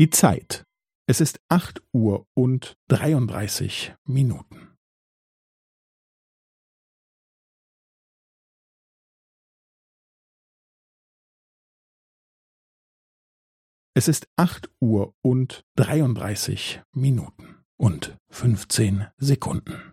Die Zeit. Es ist acht Uhr und dreiunddreißig Minuten. Es ist acht Uhr und dreiunddreißig Minuten und fünfzehn Sekunden.